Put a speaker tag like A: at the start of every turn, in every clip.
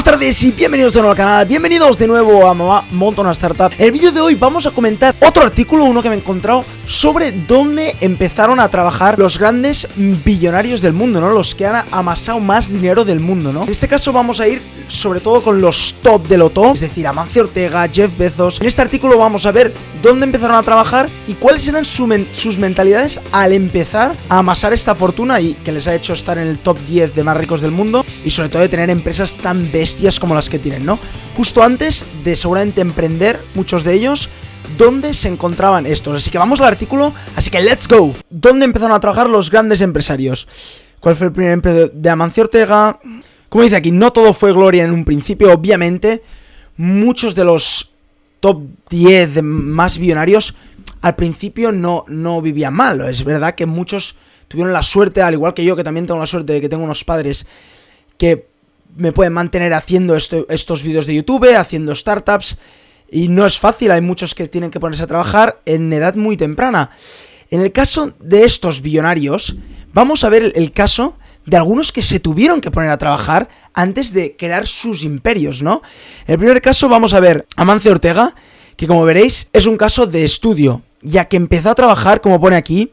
A: buenas tardes y bienvenidos de nuevo al canal, bienvenidos de nuevo a Mamá Monta una Startup. En el vídeo de hoy vamos a comentar otro artículo, uno que me he encontrado Sobre dónde empezaron a trabajar los grandes billonarios del mundo, ¿no? Los que han amasado más dinero del mundo, ¿no? En este caso vamos a ir sobre todo con los top de lo Es decir, Amancio Ortega, Jeff Bezos En este artículo vamos a ver dónde empezaron a trabajar Y cuáles eran sus mentalidades al empezar a amasar esta fortuna Y que les ha hecho estar en el top 10 de más ricos del mundo Y sobre todo de tener empresas tan bestias como las que tienen, ¿no? Justo antes de seguramente emprender, muchos de ellos, ¿dónde se encontraban estos? Así que vamos al artículo, así que let's go. ¿Dónde empezaron a trabajar los grandes empresarios? ¿Cuál fue el primer empleo de Amancio Ortega? Como dice aquí, no todo fue gloria en un principio, obviamente. Muchos de los top 10 más billonarios al principio no, no vivían mal. Es verdad que muchos tuvieron la suerte, al igual que yo, que también tengo la suerte de que tengo unos padres que me pueden mantener haciendo estos vídeos de YouTube, haciendo startups. Y no es fácil, hay muchos que tienen que ponerse a trabajar en edad muy temprana. En el caso de estos billonarios, vamos a ver el caso de algunos que se tuvieron que poner a trabajar antes de crear sus imperios, ¿no? En el primer caso vamos a ver a Ortega, que como veréis es un caso de estudio, ya que empezó a trabajar, como pone aquí,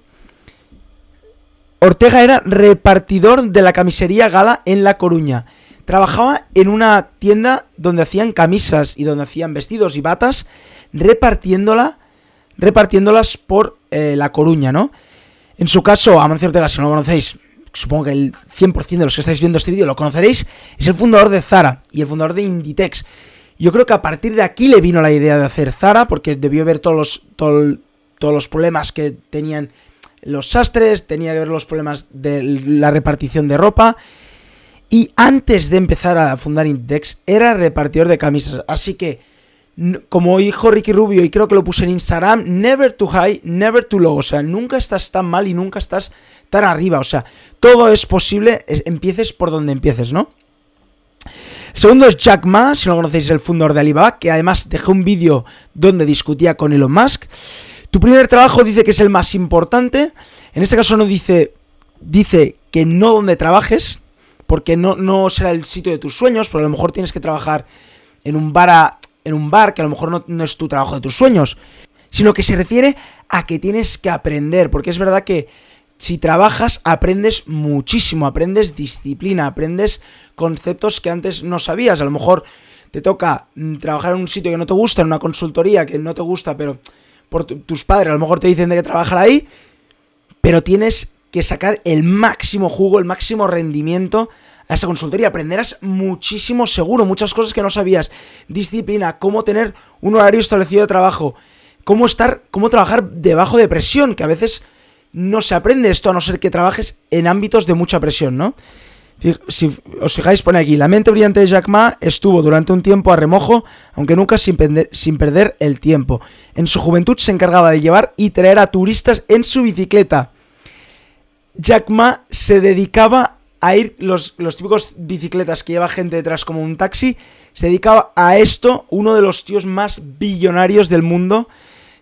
A: Ortega era repartidor de la camisería Gala en La Coruña trabajaba en una tienda donde hacían camisas y donde hacían vestidos y batas, repartiéndola, repartiéndolas por eh, La Coruña, ¿no? En su caso, Amancio Ortega, si no lo conocéis, supongo que el 100% de los que estáis viendo este vídeo lo conoceréis, es el fundador de Zara y el fundador de Inditex. Yo creo que a partir de aquí le vino la idea de hacer Zara, porque debió ver todos los, todos los problemas que tenían los sastres, tenía que ver los problemas de la repartición de ropa y antes de empezar a fundar Index, era repartidor de camisas. Así que, como dijo Ricky Rubio, y creo que lo puse en Instagram, never too high, never too low. O sea, nunca estás tan mal y nunca estás tan arriba. O sea, todo es posible, empieces por donde empieces, ¿no? El segundo es Jack Ma, si no lo conocéis, el fundador de Alibaba, que además dejó un vídeo donde discutía con Elon Musk. Tu primer trabajo dice que es el más importante. En este caso no dice, dice que no donde trabajes, porque no, no será el sitio de tus sueños, pero a lo mejor tienes que trabajar en un bar, en un bar que a lo mejor no, no es tu trabajo de tus sueños, sino que se refiere a que tienes que aprender, porque es verdad que si trabajas aprendes muchísimo, aprendes disciplina, aprendes conceptos que antes no sabías, a lo mejor te toca mm, trabajar en un sitio que no te gusta, en una consultoría que no te gusta, pero por tus padres a lo mejor te dicen de que trabajar ahí, pero tienes que sacar el máximo jugo, el máximo rendimiento a esa consultoría. Aprenderás muchísimo seguro, muchas cosas que no sabías. Disciplina, cómo tener un horario establecido de trabajo, cómo estar, cómo trabajar debajo de presión, que a veces no se aprende esto a no ser que trabajes en ámbitos de mucha presión, ¿no? Si os fijáis, pone aquí, la mente brillante de Jack Ma estuvo durante un tiempo a remojo, aunque nunca sin, sin perder el tiempo. En su juventud se encargaba de llevar y traer a turistas en su bicicleta. Jack Ma se dedicaba a ir, los, los típicos bicicletas que lleva gente detrás como un taxi, se dedicaba a esto, uno de los tíos más billonarios del mundo,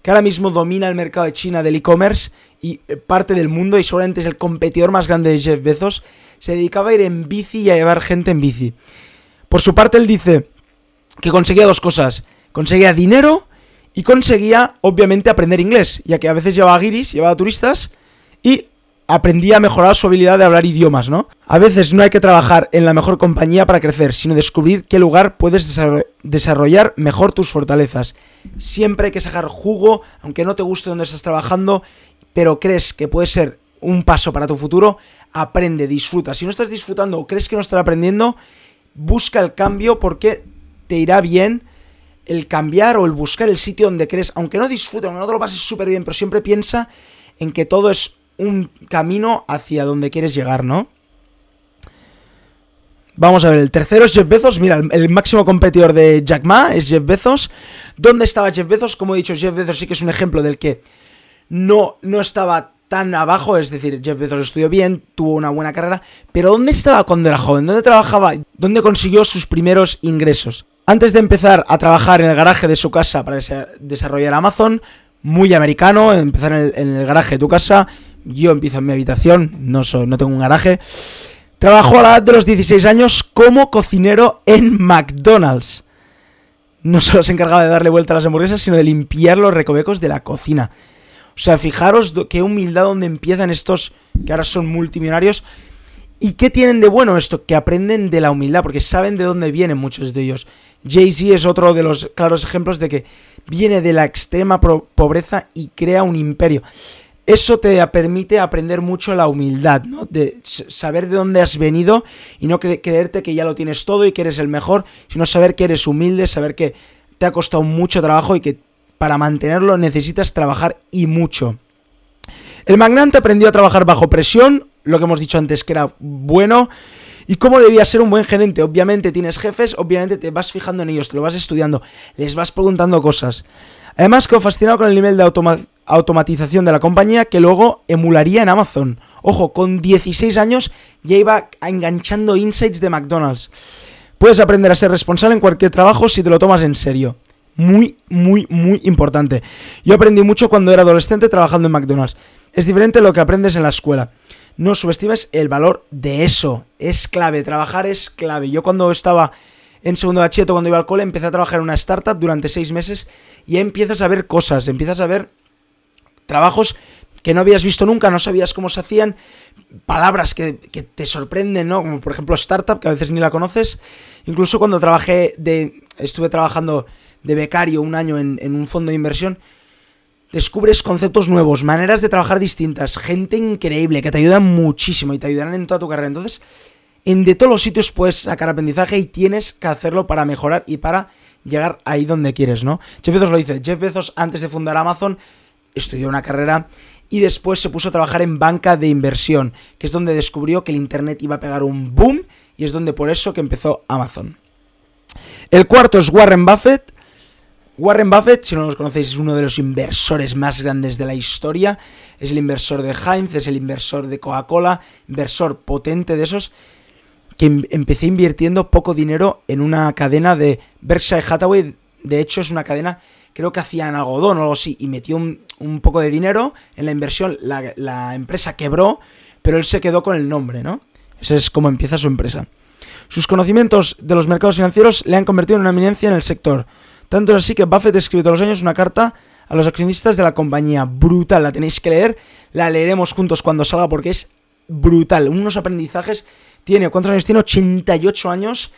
A: que ahora mismo domina el mercado de China del e-commerce y eh, parte del mundo y seguramente es el competidor más grande de Jeff Bezos, se dedicaba a ir en bici y a llevar gente en bici. Por su parte él dice que conseguía dos cosas, conseguía dinero y conseguía obviamente aprender inglés, ya que a veces llevaba guiris, llevaba turistas y aprendí a mejorar su habilidad de hablar idiomas, ¿no? A veces no hay que trabajar en la mejor compañía para crecer, sino descubrir qué lugar puedes desarrollar mejor tus fortalezas. Siempre hay que sacar jugo, aunque no te guste donde estás trabajando, pero crees que puede ser un paso para tu futuro, aprende, disfruta. Si no estás disfrutando o crees que no estás aprendiendo, busca el cambio porque te irá bien el cambiar o el buscar el sitio donde crees, aunque no disfrutes, aunque no te lo pases súper bien, pero siempre piensa en que todo es un camino hacia donde quieres llegar, ¿no? Vamos a ver, el tercero es Jeff Bezos. Mira, el, máximo competidor de Jack Ma es Jeff Bezos. ¿Dónde estaba Jeff Bezos? Como he dicho, Jeff Bezos sí que es un ejemplo del que no, no estaba tan abajo. Es decir, Jeff Bezos estudió bien, tuvo una buena carrera. Pero ¿dónde estaba cuando era joven? ¿Dónde trabajaba? ¿Dónde consiguió sus primeros ingresos? Antes de empezar a trabajar en el garaje de su casa para desarrollar Amazon, muy americano, empezar en el, en el garaje de tu casa, yo empiezo en mi habitación, no, no tengo un garaje. Trabajó a la edad de los 16 años como cocinero en McDonald's. No solo se encargaba de darle vuelta a las hamburguesas, sino de limpiar los recovecos de la cocina. O sea, fijaros qué humildad donde empiezan estos que ahora son multimillonarios. ¿Y qué tienen de bueno esto? Que aprenden de la humildad, porque saben de dónde vienen muchos de ellos. Jay-Z es otro de los claros ejemplos de que viene de la extrema pobreza y crea un imperio eso te permite aprender mucho la humildad, ¿no? De saber de dónde has venido y no creerte que ya lo tienes todo y que eres el mejor, sino saber que eres humilde, saber que te ha costado mucho trabajo y que para mantenerlo necesitas trabajar y mucho. El magnate aprendió a trabajar bajo presión, lo que hemos dicho antes que era bueno, y cómo debía ser un buen gerente. Obviamente tienes jefes, obviamente te vas fijando en ellos, te lo vas estudiando, les vas preguntando cosas. Además, quedó fascinado con el nivel de automatización de la compañía que luego emularía en Amazon. Ojo, con 16 años ya iba enganchando insights de McDonald's. Puedes aprender a ser responsable en cualquier trabajo si te lo tomas en serio. Muy, muy, muy importante. Yo aprendí mucho cuando era adolescente trabajando en McDonald's. Es diferente lo que aprendes en la escuela. No subestimes el valor de eso. Es clave, trabajar es clave. Yo cuando estaba en segundo bachillerato, cuando iba al cole, empecé a trabajar en una startup durante seis meses y empiezas a ver cosas, empiezas a ver trabajos que no habías visto nunca, no sabías cómo se hacían, palabras que, te sorprenden, ¿no? Como por ejemplo startup, que a veces ni la conoces. Incluso cuando trabajé de. estuve trabajando de becario un año en, en un fondo de inversión. Descubres conceptos nuevos, maneras de trabajar distintas, gente increíble que te ayudan muchísimo y te ayudarán en toda tu carrera. Entonces, en de todos los sitios puedes sacar aprendizaje y tienes que hacerlo para mejorar y para llegar ahí donde quieres, ¿no? Jeff Bezos lo dice, Jeff Bezos antes de fundar Amazon estudió una carrera y después se puso a trabajar en banca de inversión, que es donde descubrió que el Internet iba a pegar un boom y es donde por eso que empezó Amazon. El cuarto es Warren Buffett. Warren Buffett, si no los conocéis, es uno de los inversores más grandes de la historia. Es el inversor de Heinz, es el inversor de Coca-Cola, inversor potente de esos que em, empecé invirtiendo poco dinero en una cadena de Berkshire Hathaway. De hecho, es una cadena, creo que hacían algodón o algo así, y metió un, poco de dinero en la inversión. La, empresa quebró, pero él se quedó con el nombre, ¿no? Ese es como empieza su empresa. Sus conocimientos de los mercados financieros le han convertido en una eminencia en el sector. Tanto es así que Buffett escribió todos los años una carta a los accionistas de la compañía. Brutal, la tenéis que leer. La leeremos juntos cuando salga porque es brutal. Unos aprendizajes tiene, ¿cuántos años tiene? 88 años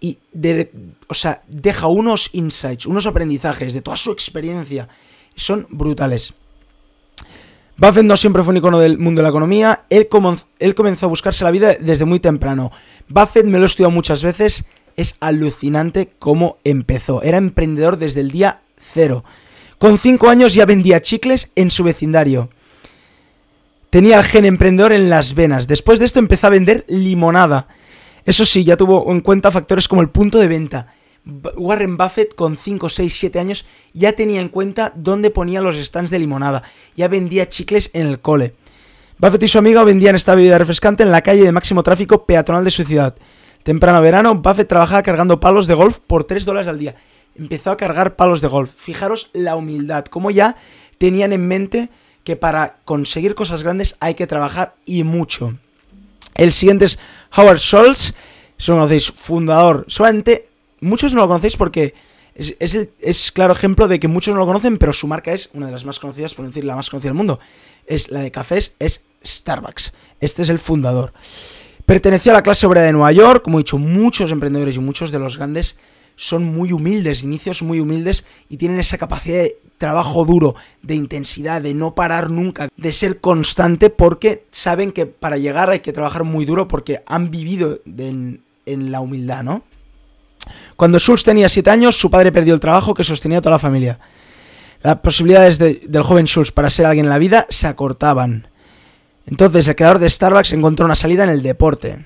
A: y, o sea, deja unos insights, unos aprendizajes de toda su experiencia. Son brutales. Buffett no siempre fue un icono del mundo de la economía, él, él comenzó a buscarse la vida desde muy temprano. Buffett me lo he estudiado muchas veces, es alucinante cómo empezó. Era emprendedor desde el día cero. Con 5 años ya vendía chicles en su vecindario. Tenía el gen emprendedor en las venas. Después de esto empezó a vender limonada. Eso sí, ya tuvo en cuenta factores como el punto de venta. Warren Buffett con 5, 6, 7 años ya tenía en cuenta dónde ponía los stands de limonada. Ya vendía chicles en el cole. Buffett y su amigo vendían esta bebida refrescante en la calle de máximo tráfico peatonal de su ciudad. Temprano verano, Buffett trabajaba cargando palos de golf por 3 dólares al día. Empezó a cargar palos de golf. Fijaros la humildad, como ya tenían en mente que para conseguir cosas grandes hay que trabajar y mucho. El siguiente es Howard Schultz, si lo conocéis, fundador. Solamente muchos no lo conocéis porque es, es, claro ejemplo de que muchos no lo conocen, pero su marca es una de las más conocidas, por decir la más conocida del mundo. Es la de cafés, es Starbucks. Este es el fundador. Pertenecía a la clase obrera de Nueva York, como he dicho, muchos emprendedores y muchos de los grandes son muy humildes, inicios muy humildes y tienen esa capacidad de trabajo duro, de intensidad, de no parar nunca, de ser constante porque saben que para llegar hay que trabajar muy duro porque han vivido en, la humildad, ¿no? Cuando Schultz tenía 7 años, su padre perdió el trabajo que sostenía toda la familia. Las posibilidades del joven Schultz para ser alguien en la vida se acortaban. Entonces el creador de Starbucks encontró una salida en el deporte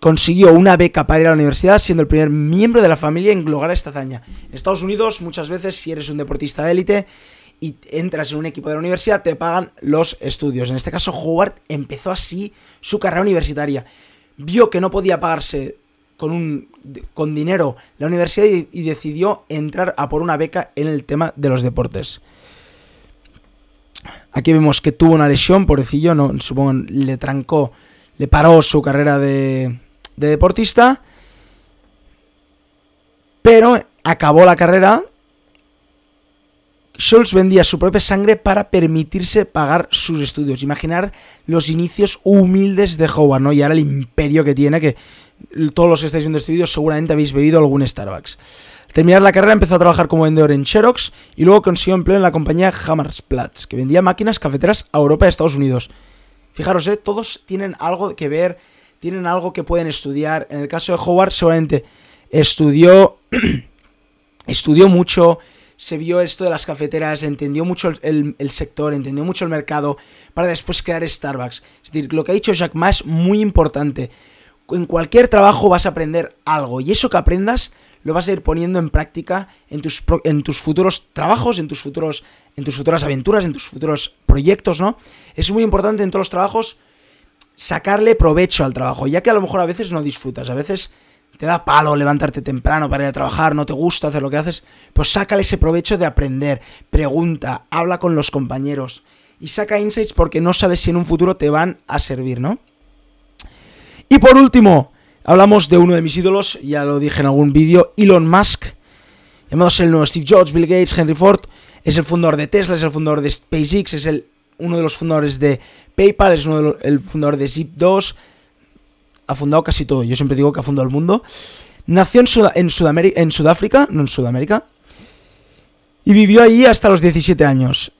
A: consiguió una beca para ir a la universidad, siendo el primer miembro de la familia en lograr esta hazaña. En Estados Unidos, muchas veces, si eres un deportista de élite y entras en un equipo de la universidad, te pagan los estudios. En este caso, Howard empezó así su carrera universitaria. Vio que no podía pagarse con, un, con dinero la universidad y, decidió entrar a por una beca en el tema de los deportes. Aquí vemos que tuvo una lesión, pobrecillo, no, supongo le trancó le paró su carrera de, de deportista, pero acabó la carrera. Scholz vendía su propia sangre para permitirse pagar sus estudios. Imaginar los inicios humildes de Howard, ¿no? Y ahora el imperio que tiene, que todos los que estáis viendo este seguramente habéis bebido algún Starbucks. Al terminar la carrera empezó a trabajar como vendedor en Xerox y luego consiguió empleo en la compañía Hammersplatz, que vendía máquinas cafeteras a Europa y a Estados Unidos. Fijaros, ¿eh? todos tienen algo que ver, tienen algo que pueden estudiar. En el caso de Howard seguramente estudió, estudió mucho, se vio esto de las cafeteras, entendió mucho el, sector, entendió mucho el mercado para después crear Starbucks. Es decir, lo que ha dicho Jack Ma es muy importante. En cualquier trabajo vas a aprender algo y eso que aprendas lo vas a ir poniendo en práctica en tus, en tus futuros trabajos, en tus, futuros, en tus futuras aventuras, en tus futuros proyectos, ¿no? Es muy importante en todos los trabajos sacarle provecho al trabajo, ya que a lo mejor a veces no disfrutas, a veces te da palo levantarte temprano para ir a trabajar, no te gusta hacer lo que haces, pues sácale ese provecho de aprender, pregunta, habla con los compañeros y saca insights porque no sabes si en un futuro te van a servir, ¿no? Y por último, hablamos de uno de mis ídolos, ya lo dije en algún vídeo, Elon Musk, llamados el nuevo Steve Jobs, Bill Gates, Henry Ford, es el fundador de Tesla, es el fundador de SpaceX, es el, uno de los fundadores de PayPal, es uno de el fundador de Zip2, ha fundado casi todo, yo siempre digo que ha fundado el mundo. Nació en, Sudáfrica, no en Sudamérica, y vivió allí hasta los 17 años.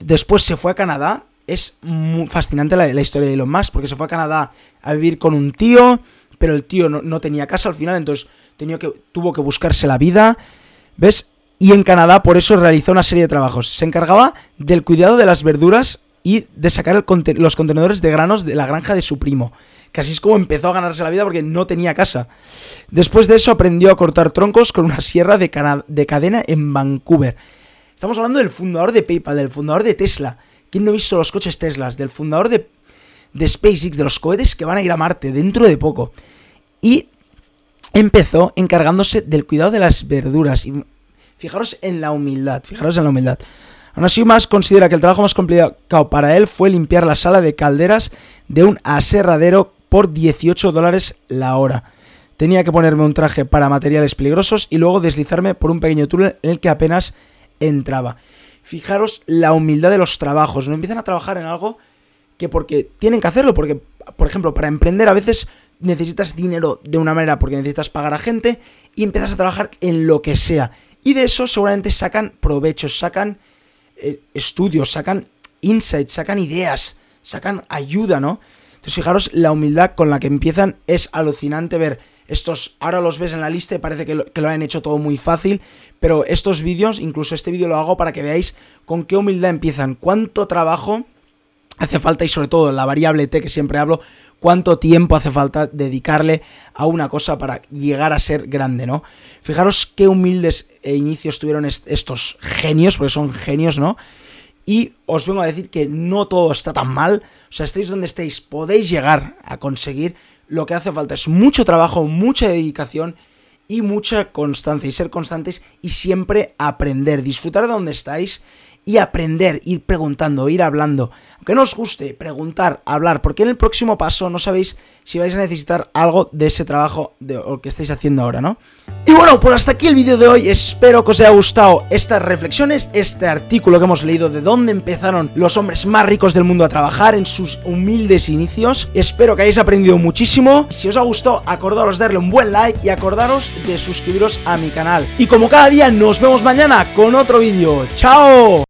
A: Después se fue a Canadá es muy fascinante la, historia de Elon Musk, porque se fue a Canadá a vivir con un tío, pero el tío no, tenía casa al final, entonces tuvo que buscarse la vida, ¿ves? Y en Canadá por eso realizó una serie de trabajos. Se encargaba del cuidado de las verduras y de sacar los contenedores de granos de la granja de su primo. Que así es como empezó a ganarse la vida porque no tenía casa. Después de eso aprendió a cortar troncos con una sierra de, de cadena en Vancouver. Estamos hablando del fundador de PayPal, del fundador de Tesla ¿Quién no ha visto los coches Teslas? Del fundador de, de SpaceX, de los cohetes que van a ir a Marte dentro de poco. Y empezó encargándose del cuidado de las verduras. Y fijaros en la humildad, fijaros en la humildad. Aún así, más considera que el trabajo más complicado para él fue limpiar la sala de calderas de un aserradero por 18 dólares la hora. Tenía que ponerme un traje para materiales peligrosos y luego deslizarme por un pequeño túnel en el que apenas entraba fijaros la humildad de los trabajos. No empiezan a trabajar en algo que porque tienen que hacerlo, porque, por ejemplo, para emprender a veces necesitas dinero de una manera porque necesitas pagar a gente y empiezas a trabajar en lo que sea. Y de eso seguramente sacan provechos, sacan eh, estudios, sacan insights, sacan ideas, sacan ayuda, ¿no? Entonces fijaros la humildad con la que empiezan, es alucinante ver estos, ahora los ves en la lista y parece que lo, han hecho todo muy fácil, pero estos vídeos, incluso este vídeo lo hago para que veáis con qué humildad empiezan, cuánto trabajo hace falta y sobre todo la variable T que siempre hablo, cuánto tiempo hace falta dedicarle a una cosa para llegar a ser grande, ¿no? Fijaros qué humildes eh, inicios tuvieron estos genios, porque son genios, ¿no? Y os vengo a decir que no todo está tan mal, o sea, estéis donde estéis, podéis llegar a conseguir lo que hace falta es mucho trabajo, mucha dedicación y mucha constancia y ser constantes y siempre aprender, disfrutar de donde estáis y aprender, ir preguntando, ir hablando. Aunque no os guste, preguntar, hablar, porque en el próximo paso no sabéis si vais a necesitar algo de ese trabajo de lo que estáis haciendo ahora, ¿no? Y bueno, pues hasta aquí el vídeo de hoy. Espero que os haya gustado estas reflexiones, este artículo que hemos leído de dónde empezaron los hombres más ricos del mundo a trabajar en sus humildes inicios. Espero que hayáis aprendido muchísimo. Si os ha gustado, acordaros de darle un buen like y acordaros de suscribiros a mi canal. Y como cada día, nos vemos mañana con otro vídeo. ¡Chao!